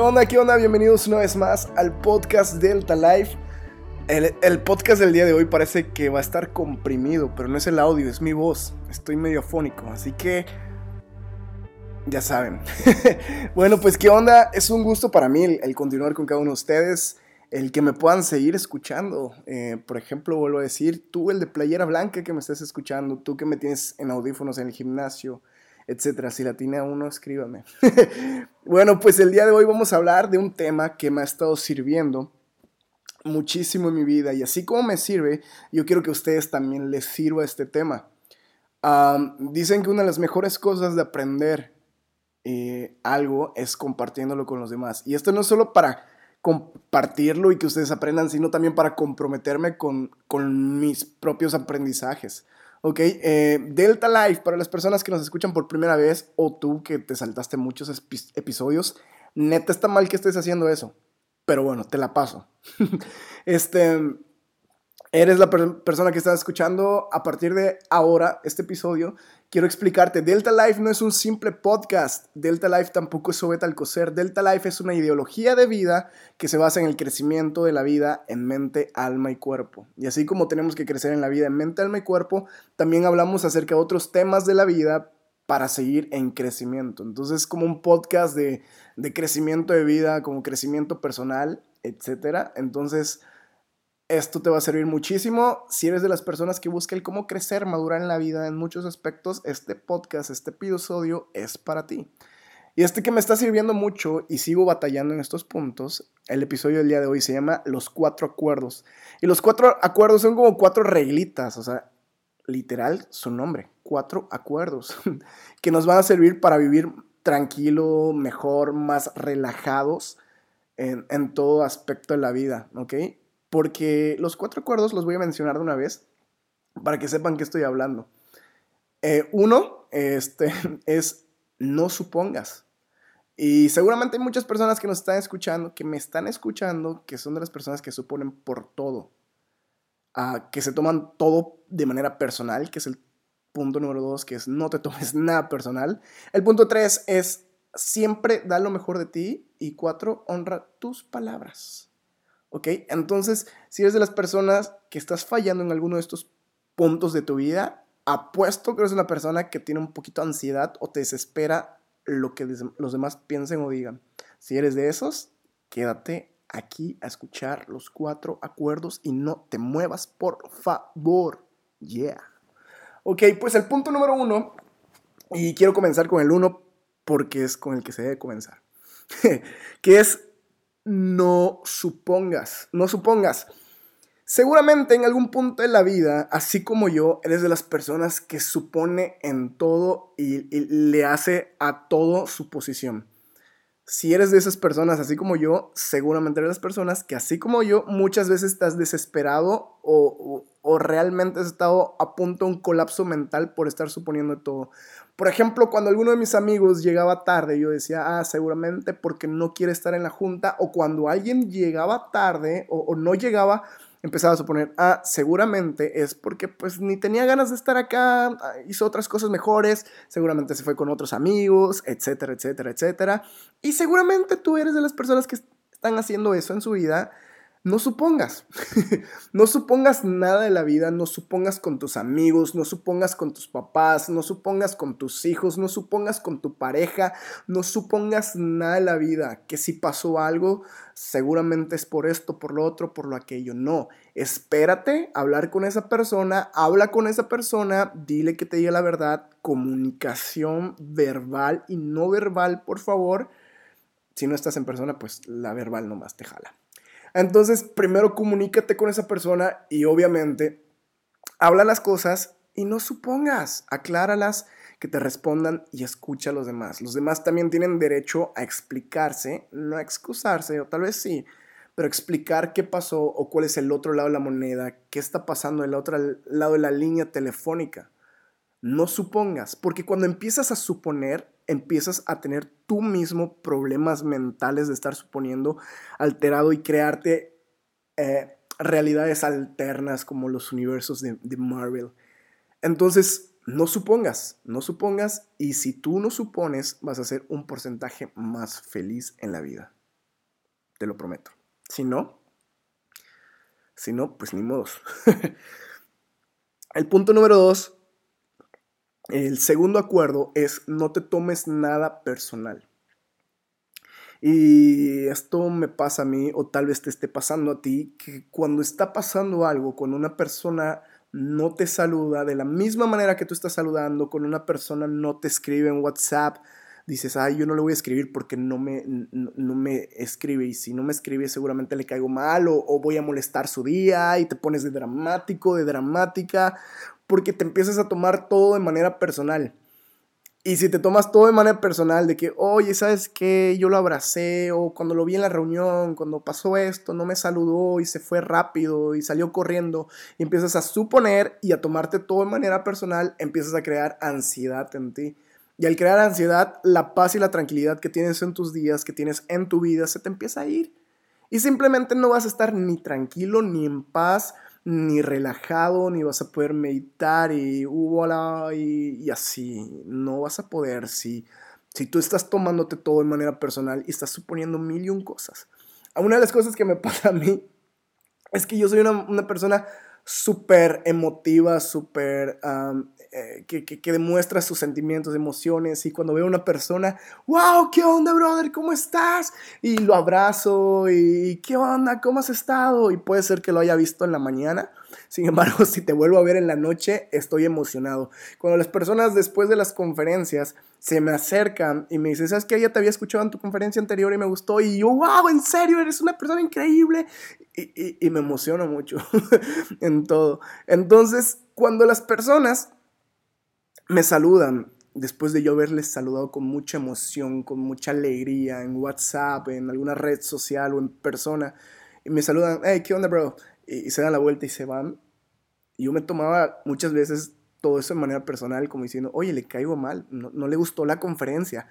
¿Qué onda? ¿Qué onda? Bienvenidos una vez más al podcast Delta Life. El, podcast del día de hoy parece que va a estar comprimido, pero no es el audio, es mi voz. Estoy medio afónico, así que ya saben. bueno, pues qué onda. Es un gusto para mí el, el, continuar con cada uno de ustedes, el que me puedan seguir escuchando. Eh, por ejemplo, vuelvo a decir, tú el de playera blanca que me estás escuchando, tú que me tienes en audífonos en el gimnasio etcétera. Si la tiene a uno, escríbame. bueno, pues el día de hoy vamos a hablar de un tema que me ha estado sirviendo muchísimo en mi vida y así como me sirve, yo quiero que ustedes también les sirva este tema. Dicen que una de las mejores cosas de aprender eh, algo es compartiéndolo con los demás. Y esto no es solo para compartirlo y que ustedes aprendan, sino también para comprometerme con, con mis propios aprendizajes. Ok, eh, Delta Life, para las personas que nos escuchan por primera vez o tú que te saltaste muchos episodios, neta está mal que estés haciendo eso. Pero bueno, te la paso. este, eres la persona que está escuchando a partir de ahora este episodio quiero explicarte, Delta Life no es un simple podcast, Delta Life tampoco es Sobeta Alcocer, Delta Life es una ideología de vida que se basa en el crecimiento de la vida en mente, alma y cuerpo. Y así como tenemos que crecer en la vida en mente, alma y cuerpo, también hablamos acerca de otros temas de la vida para seguir en crecimiento. Entonces, como un podcast de, de crecimiento de vida, como crecimiento personal, etc. Entonces, esto te va a servir muchísimo. Si eres de las personas que busca el cómo crecer, madurar en la vida en muchos aspectos, este podcast, este episodio es para ti. Y este que me está sirviendo mucho y sigo batallando en estos puntos, el episodio del día de hoy se llama Los Cuatro Acuerdos. Y los cuatro acuerdos son como cuatro reglitas, o sea, literal su nombre, cuatro acuerdos, que nos van a servir para vivir tranquilo, mejor, más relajados en, en todo aspecto de la vida, ¿ok? Porque los cuatro acuerdos los voy a mencionar de una vez para que sepan qué estoy hablando. Eh, uno este, es no supongas. Y seguramente hay muchas personas que nos están escuchando, que me están escuchando, que son de las personas que suponen por todo. Uh, que se toman todo de manera personal, que es el punto número dos, que es no te tomes nada personal. El punto tres es siempre da lo mejor de ti. Y cuatro, honra tus palabras. ¿Ok? Entonces, si eres de las personas que estás fallando en alguno de estos puntos de tu vida, apuesto que eres una persona que tiene un poquito de ansiedad o te desespera lo que los demás piensen o digan. Si eres de esos, quédate aquí a escuchar los cuatro acuerdos y no te muevas, por favor. Yeah. Ok, pues el punto número uno, y quiero comenzar con el uno porque es con el que se debe comenzar, que es no supongas, no supongas. Seguramente en algún punto de la vida, así como yo, eres de las personas que supone en todo y, le hace a todo su posición. Si eres de esas personas, así como yo, seguramente eres de las personas que, así como yo, muchas veces estás desesperado o, o realmente has estado a punto de un colapso mental por estar suponiendo todo. Por ejemplo, cuando alguno de mis amigos llegaba tarde, yo decía, ah, seguramente porque no quiere estar en la junta, o cuando alguien llegaba tarde o, no llegaba, empezaba a suponer, ah, seguramente es porque pues ni tenía ganas de estar acá, hizo otras cosas mejores, seguramente se fue con otros amigos, etcétera, etcétera, etcétera. Y seguramente tú eres de las personas que están haciendo eso en su vida no supongas, no supongas nada de la vida, no supongas con tus amigos, no supongas con tus papás, no supongas con tus hijos, no supongas con tu pareja, no supongas nada de la vida, que si pasó algo, seguramente es por esto, por lo otro, por lo aquello. No, espérate, hablar con esa persona, habla con esa persona, dile que te diga la verdad, comunicación verbal y no verbal, por favor. Si no estás en persona, pues la verbal nomás te jala. Entonces, primero comunícate con esa persona y obviamente habla las cosas y no supongas, acláralas, que te respondan y escucha a los demás. Los demás también tienen derecho a explicarse, no a excusarse, o tal vez sí, pero explicar qué pasó o cuál es el otro lado de la moneda, qué está pasando del otro lado de la línea telefónica. No supongas, porque cuando empiezas a suponer, empiezas a tener tú mismo problemas mentales de estar suponiendo alterado y crearte eh, realidades alternas como los universos de, de Marvel. Entonces, no supongas, no supongas y si tú no supones, vas a ser un porcentaje más feliz en la vida. te lo prometo. Si no, si no, pues ni modos. el punto número dos, el segundo acuerdo es no te tomes nada personal. Y esto me pasa a mí, o tal vez te esté pasando a ti, que cuando está pasando algo con una persona no te saluda de la misma manera que tú estás saludando, con una persona no te escribe en WhatsApp, dices, ay, yo no le voy a escribir porque no me, no, me escribe y si no me escribe seguramente le caigo mal o, o voy a molestar su día y te pones de dramático, de dramática, porque te empiezas a tomar todo de manera personal. Y si te tomas todo de manera personal, de que, oye, ¿sabes qué? Yo lo abracé, o cuando lo vi en la reunión, cuando pasó esto, no me saludó y se fue rápido y salió corriendo, y empiezas a suponer y a tomarte todo de manera personal, empiezas a crear ansiedad en ti. Y al crear ansiedad, la paz y la tranquilidad que tienes en tus días, que tienes en tu vida, se te empieza a ir. Y simplemente no vas a estar ni tranquilo, ni en paz, ni relajado, ni vas a poder meditar y, uh, y, y así. No vas a poder si, si tú estás tomándote todo de manera personal y estás suponiendo mil y un cosas. Una de las cosas que me pasa a mí es que yo soy una, una persona súper emotiva, súper eh, que, demuestra sus sentimientos, emociones. Y cuando veo a una persona, wow, ¿qué onda, brother? ¿Cómo estás? Y lo abrazo y ¿qué onda? ¿Cómo has estado? Y puede ser que lo haya visto en la mañana. Sin embargo, si te vuelvo a ver en la noche, estoy emocionado. Cuando las personas después de las conferencias se me acercan y me dicen, ¿sabes qué? Ya te había escuchado en tu conferencia anterior y me gustó. Y yo, wow, en serio, eres una persona increíble. Y, y me emociono mucho en todo. Entonces, cuando las personas me saludan después de yo haberles saludado con mucha emoción, con mucha alegría en WhatsApp, en alguna red social o en persona, y me saludan, hey, ¿qué onda, bro? Y, se dan la vuelta y se van. Y yo me tomaba muchas veces todo eso de manera personal, como diciendo, oye, le caigo mal, no, no le gustó la conferencia.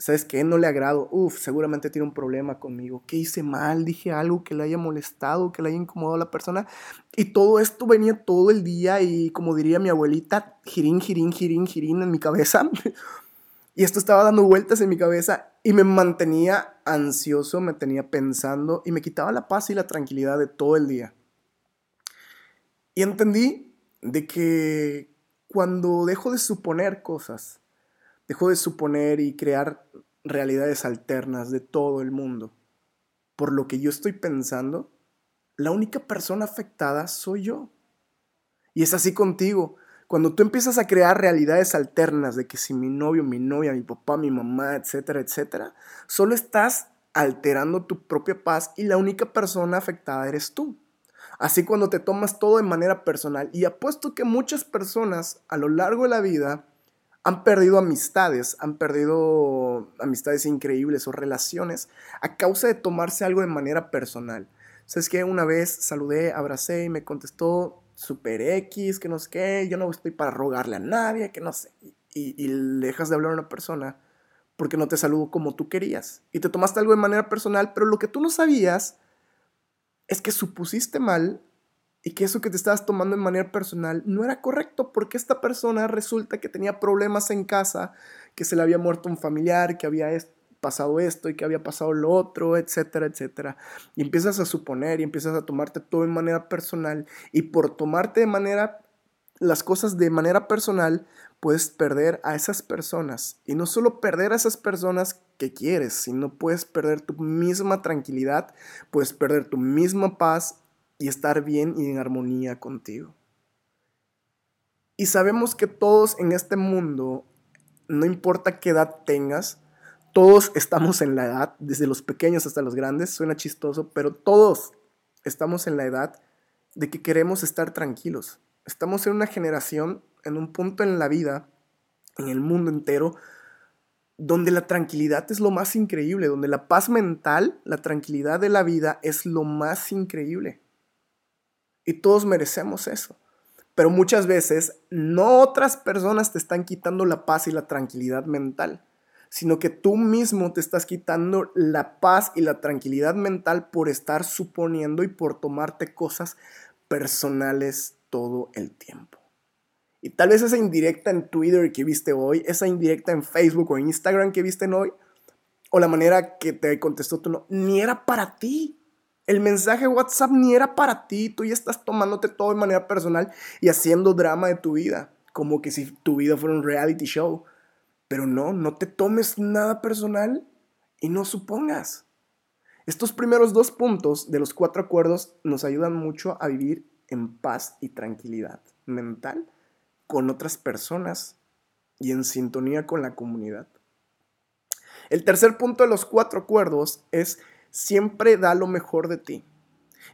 ¿Sabes qué? No le agrado. Uf, seguramente tiene un problema conmigo. ¿Qué hice mal? Dije algo que le haya molestado, que le haya incomodado a la persona. Y todo esto venía todo el día y como diría mi abuelita, girín, girín, girín, girín en mi cabeza. y esto estaba dando vueltas en mi cabeza y me mantenía ansioso, me tenía pensando y me quitaba la paz y la tranquilidad de todo el día. Y entendí de que cuando dejo de suponer cosas, Dejo de suponer y crear realidades alternas de todo el mundo. Por lo que yo estoy pensando, la única persona afectada soy yo. Y es así contigo. Cuando tú empiezas a crear realidades alternas de que si mi novio, mi novia, mi papá, mi mamá, etcétera, etcétera, solo estás alterando tu propia paz y la única persona afectada eres tú. Así cuando te tomas todo de manera personal y apuesto que muchas personas a lo largo de la vida han perdido amistades, han perdido amistades increíbles o relaciones a causa de tomarse algo de manera personal. ¿Sabes qué? Una vez saludé, abracé y me contestó super X, que no sé qué, yo no estoy para rogarle a nadie, que no sé. Y, y dejas de hablar a una persona porque no te saludó como tú querías. Y te tomaste algo de manera personal, pero lo que tú no sabías es que supusiste mal y que eso que te estabas tomando de manera personal no era correcto porque esta persona resulta que tenía problemas en casa, que se le había muerto un familiar, que había pasado esto y que había pasado lo otro, etcétera, etcétera. Y empiezas a suponer y empiezas a tomarte todo de manera personal y por tomarte de manera las cosas de manera personal, puedes perder a esas personas. Y no solo perder a esas personas que quieres, sino puedes perder tu misma tranquilidad, puedes perder tu misma paz y estar bien y en armonía contigo. Y sabemos que todos en este mundo, no importa qué edad tengas, todos estamos en la edad, desde los pequeños hasta los grandes, suena chistoso, pero todos estamos en la edad de que queremos estar tranquilos. Estamos en una generación, en un punto en la vida, en el mundo entero, donde la tranquilidad es lo más increíble, donde la paz mental, la tranquilidad de la vida es lo más increíble. Y todos merecemos eso. Pero muchas veces no otras personas te están quitando la paz y la tranquilidad mental, sino que tú mismo te estás quitando la paz y la tranquilidad mental por estar suponiendo y por tomarte cosas personales todo el tiempo. Y tal vez esa indirecta en Twitter que viste hoy, esa indirecta en Facebook o Instagram que viste hoy, o la manera que te contestó tu no, ni era para ti. El mensaje WhatsApp ni era para ti. Tú ya estás tomándote todo de manera personal y haciendo drama de tu vida. Como que si tu vida fuera un reality show. Pero no, no te tomes nada personal y no supongas. Estos primeros dos puntos de los cuatro acuerdos nos ayudan mucho a vivir en paz y tranquilidad mental con otras personas y en sintonía con la comunidad. El tercer punto de los cuatro acuerdos es siempre da lo mejor de ti.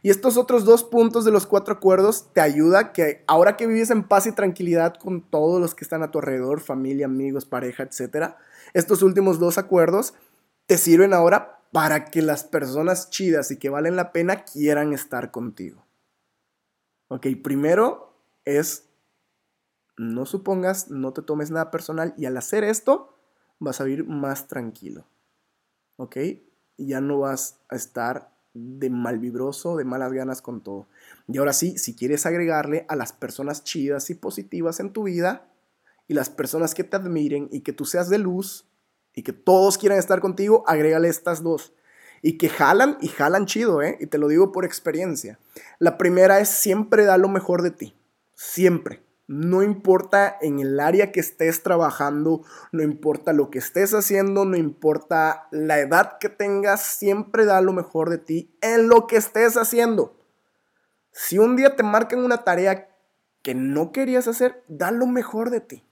Y estos otros dos puntos de los cuatro acuerdos te ayuda que ahora que vives en paz y tranquilidad con todos los que están a tu alrededor, familia, amigos, pareja, etc., estos últimos dos acuerdos te sirven ahora para que las personas chidas y que valen la pena quieran estar contigo. Ok, primero es no supongas, no te tomes nada personal y al hacer esto vas a vivir más tranquilo. ¿Ok? Y ya no vas a estar de mal vibroso, de malas ganas con todo. Y ahora sí, si quieres agregarle a las personas chidas y positivas en tu vida y las personas que te admiren y que tú seas de luz y que todos quieran estar contigo, agrégale estas dos. Y que jalan y jalan chido, ¿eh? Y te lo digo por experiencia. La primera es siempre dar lo mejor de ti. Siempre. No importa en el área que estés trabajando, no importa lo que estés haciendo, no importa la edad que tengas, siempre da lo mejor de ti en lo que estés haciendo. Si un día te marcan una tarea que no querías hacer, da lo mejor de ti.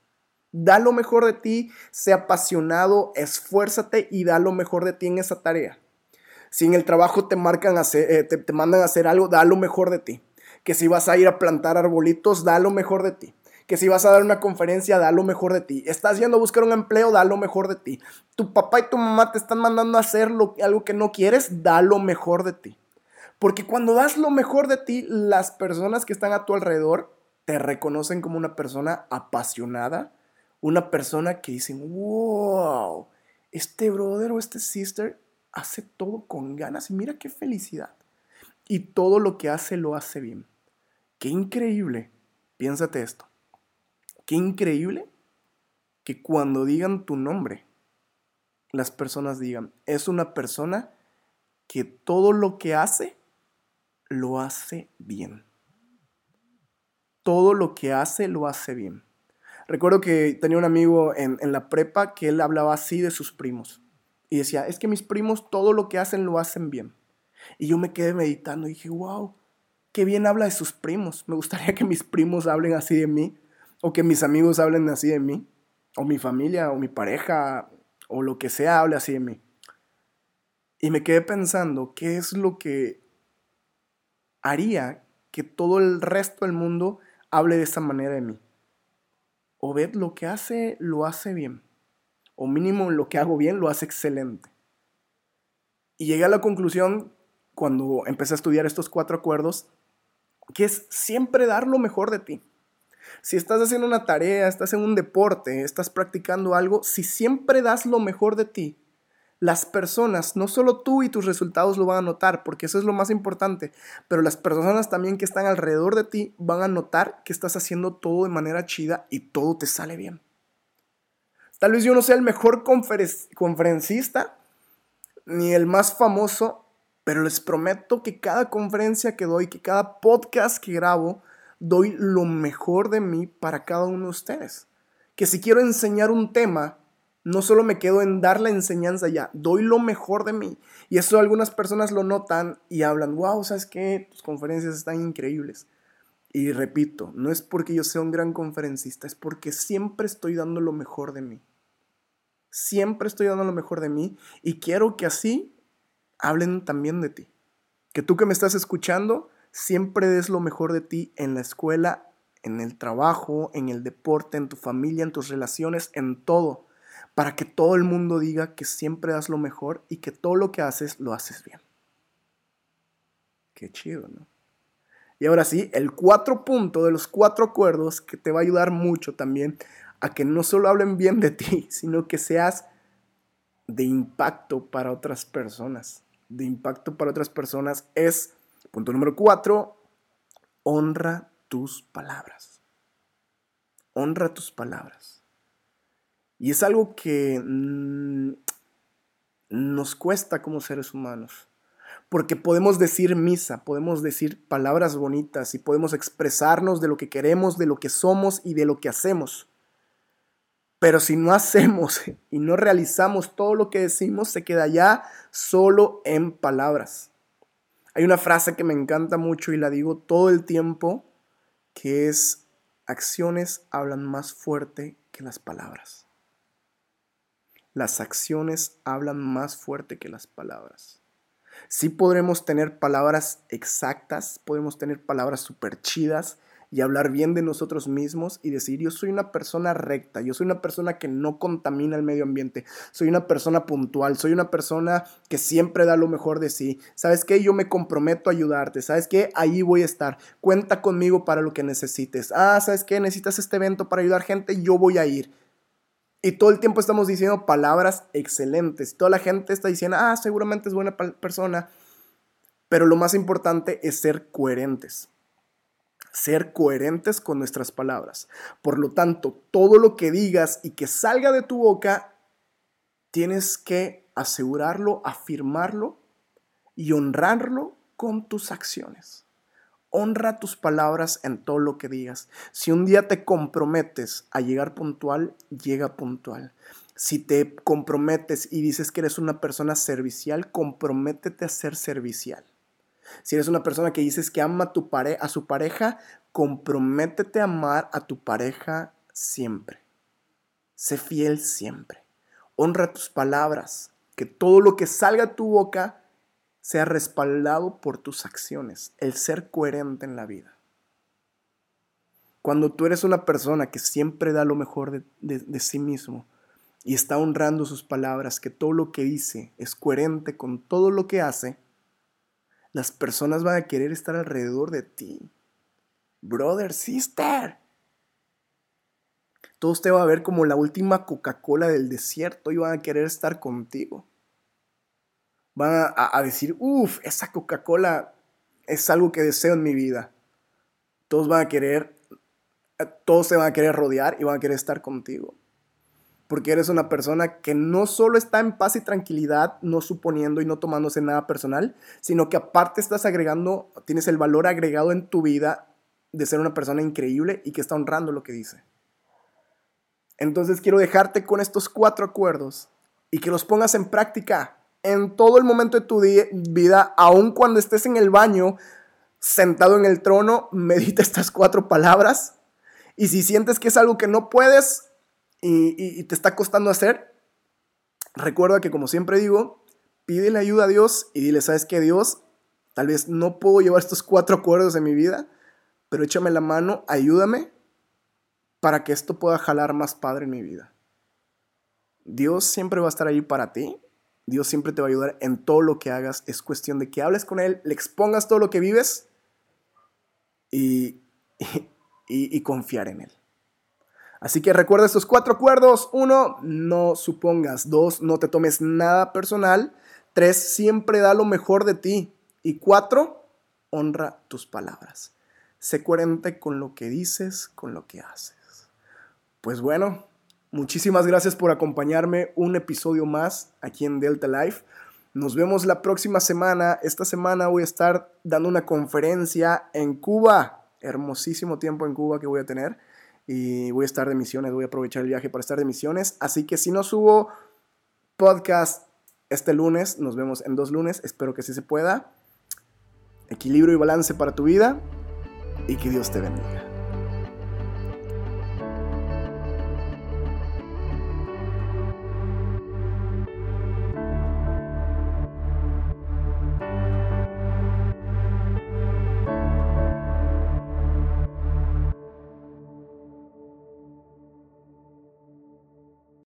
Da lo mejor de ti, sea apasionado, esfuérzate y da lo mejor de ti en esa tarea. Si en el trabajo te marcan hacer, eh, te mandan a hacer algo, da lo mejor de ti que si vas a ir a plantar arbolitos, da lo mejor de ti. Que si vas a dar una conferencia, da lo mejor de ti. Estás yendo a buscar un empleo, da lo mejor de ti. Tu papá y tu mamá te están mandando a hacer algo que no quieres, da lo mejor de ti. Porque cuando das lo mejor de ti, las personas que están a tu alrededor te reconocen como una persona apasionada, una persona que dicen, wow, este brother o este sister hace todo con ganas y mira qué felicidad. Y todo lo que hace lo hace bien. Qué increíble, piénsate esto, qué increíble que cuando digan tu nombre, las personas digan, es una persona que todo lo que hace, lo hace bien. Todo lo que hace, lo hace bien. Recuerdo que tenía un amigo en, la prepa que él hablaba así de sus primos. Y decía, es que mis primos todo lo que hacen, lo hacen bien. Y yo me quedé meditando y dije, wow, qué bien habla de sus primos. Me gustaría que mis primos hablen así de mí, o que mis amigos hablen así de mí, o mi familia, o mi pareja, o lo que sea hable así de mí. Y me quedé pensando, ¿qué es lo que haría que todo el resto del mundo hable de esa manera de mí? Obed lo que hace, lo hace bien. O mínimo lo que hago bien, lo hace excelente. Y llegué a la conclusión, cuando empecé a estudiar estos cuatro acuerdos, que es siempre dar lo mejor de ti. Si estás haciendo una tarea, estás en un deporte, estás practicando algo, si siempre das lo mejor de ti, las personas, no solo tú y tus resultados lo van a notar, porque eso es lo más importante, pero las personas también que están alrededor de ti van a notar que estás haciendo todo de manera chida y todo te sale bien. Tal vez yo no sea el mejor conferencista ni el más famoso, pero les prometo que cada conferencia que doy, que cada podcast que grabo, doy lo mejor de mí para cada uno de ustedes. Que si quiero enseñar un tema, no solo me quedo en dar la enseñanza ya, doy lo mejor de mí. Y eso algunas personas lo notan y hablan, wow, ¿sabes qué? Tus conferencias están increíbles. Y repito, no es porque yo sea un gran conferencista, es porque siempre estoy dando lo mejor de mí. Siempre estoy dando lo mejor de mí y quiero que así hablen también de ti. Que tú que me estás escuchando, siempre des lo mejor de ti en la escuela, en el trabajo, en el deporte, en tu familia, en tus relaciones, en todo, para que todo el mundo diga que siempre das lo mejor y que todo lo que haces lo haces bien. Qué chido, ¿no? Y ahora sí, el cuatro punto de los cuatro acuerdos que te va a ayudar mucho también a que no solo hablen bien de ti, sino que seas de impacto para otras personas de impacto para otras personas es, punto número cuatro, honra tus palabras. Honra tus palabras. Y es algo que mm, nos cuesta como seres humanos. Porque podemos decir misa, podemos decir palabras bonitas y podemos expresarnos de lo que queremos, de lo que somos y de lo que hacemos. Pero si no hacemos y no realizamos todo lo que decimos, se queda ya solo en palabras. Hay una frase que me encanta mucho y la digo todo el tiempo, que es, acciones hablan más fuerte que las palabras. Las acciones hablan más fuerte que las palabras. Sí podremos tener palabras exactas, podemos tener palabras súper chidas, y hablar bien de nosotros mismos y decir, yo soy una persona recta, yo soy una persona que no contamina el medio ambiente, soy una persona puntual, soy una persona que siempre da lo mejor de sí. ¿Sabes qué? Yo me comprometo a ayudarte, ¿sabes qué? Ahí voy a estar. Cuenta conmigo para lo que necesites. Ah, ¿sabes qué? Necesitas este evento para ayudar gente, yo voy a ir. Y todo el tiempo estamos diciendo palabras excelentes. Toda la gente está diciendo, ah, seguramente es buena persona. Pero lo más importante es ser coherentes ser coherentes con nuestras palabras. Por lo tanto, todo lo que digas y que salga de tu boca, tienes que asegurarlo, afirmarlo y honrarlo con tus acciones. Honra tus palabras en todo lo que digas. Si un día te comprometes a llegar puntual, llega puntual. Si te comprometes y dices que eres una persona servicial, comprométete a ser servicial. Si eres una persona que dices que ama a, tu a su pareja, comprométete a amar a tu pareja siempre. Sé fiel siempre. Honra tus palabras. Que todo lo que salga de tu boca sea respaldado por tus acciones. El ser coherente en la vida. Cuando tú eres una persona que siempre da lo mejor de, de sí mismo y está honrando sus palabras, que todo lo que dice es coherente con todo lo que hace, las personas van a querer estar alrededor de ti. Brother, sister. Todos te van a ver como la última Coca-Cola del desierto y van a querer estar contigo. Van a, decir, uff, esa Coca-Cola es algo que deseo en mi vida. Todos van a querer, todos se van a querer rodear y van a querer estar contigo porque eres una persona que no solo está en paz y tranquilidad, no suponiendo y no tomándose nada personal, sino que aparte estás agregando, tienes el valor agregado en tu vida de ser una persona increíble y que está honrando lo que dice. Entonces quiero dejarte con estos cuatro acuerdos y que los pongas en práctica en todo el momento de tu vida, aun cuando estés en el baño, sentado en el trono, medita estas cuatro palabras. Y si sientes que es algo que no puedes, y, te está costando hacer, recuerda que como siempre digo, pídele ayuda a Dios y dile, ¿sabes qué Dios? Tal vez no puedo llevar estos cuatro acuerdos en mi vida, pero échame la mano, ayúdame para que esto pueda jalar más padre en mi vida. Dios siempre va a estar ahí para ti. Dios siempre te va a ayudar en todo lo que hagas. Es cuestión de que hables con Él, le expongas todo lo que vives y confiar en Él. Así que recuerda estos cuatro acuerdos. Uno, no supongas. Dos, no te tomes nada personal. Tres, siempre da lo mejor de ti. Y cuatro, honra tus palabras. Sé coherente con lo que dices, con lo que haces. Pues bueno, muchísimas gracias por acompañarme un episodio más aquí en Delta Life. Nos vemos la próxima semana. Esta semana voy a estar dando una conferencia en Cuba. Hermosísimo tiempo en Cuba que voy a tener y voy a estar de misiones, voy a aprovechar el viaje para estar de misiones. Así que si no subo podcast este lunes, nos vemos en dos lunes, espero que sí se pueda. Equilibrio y balance para tu vida y que Dios te bendiga.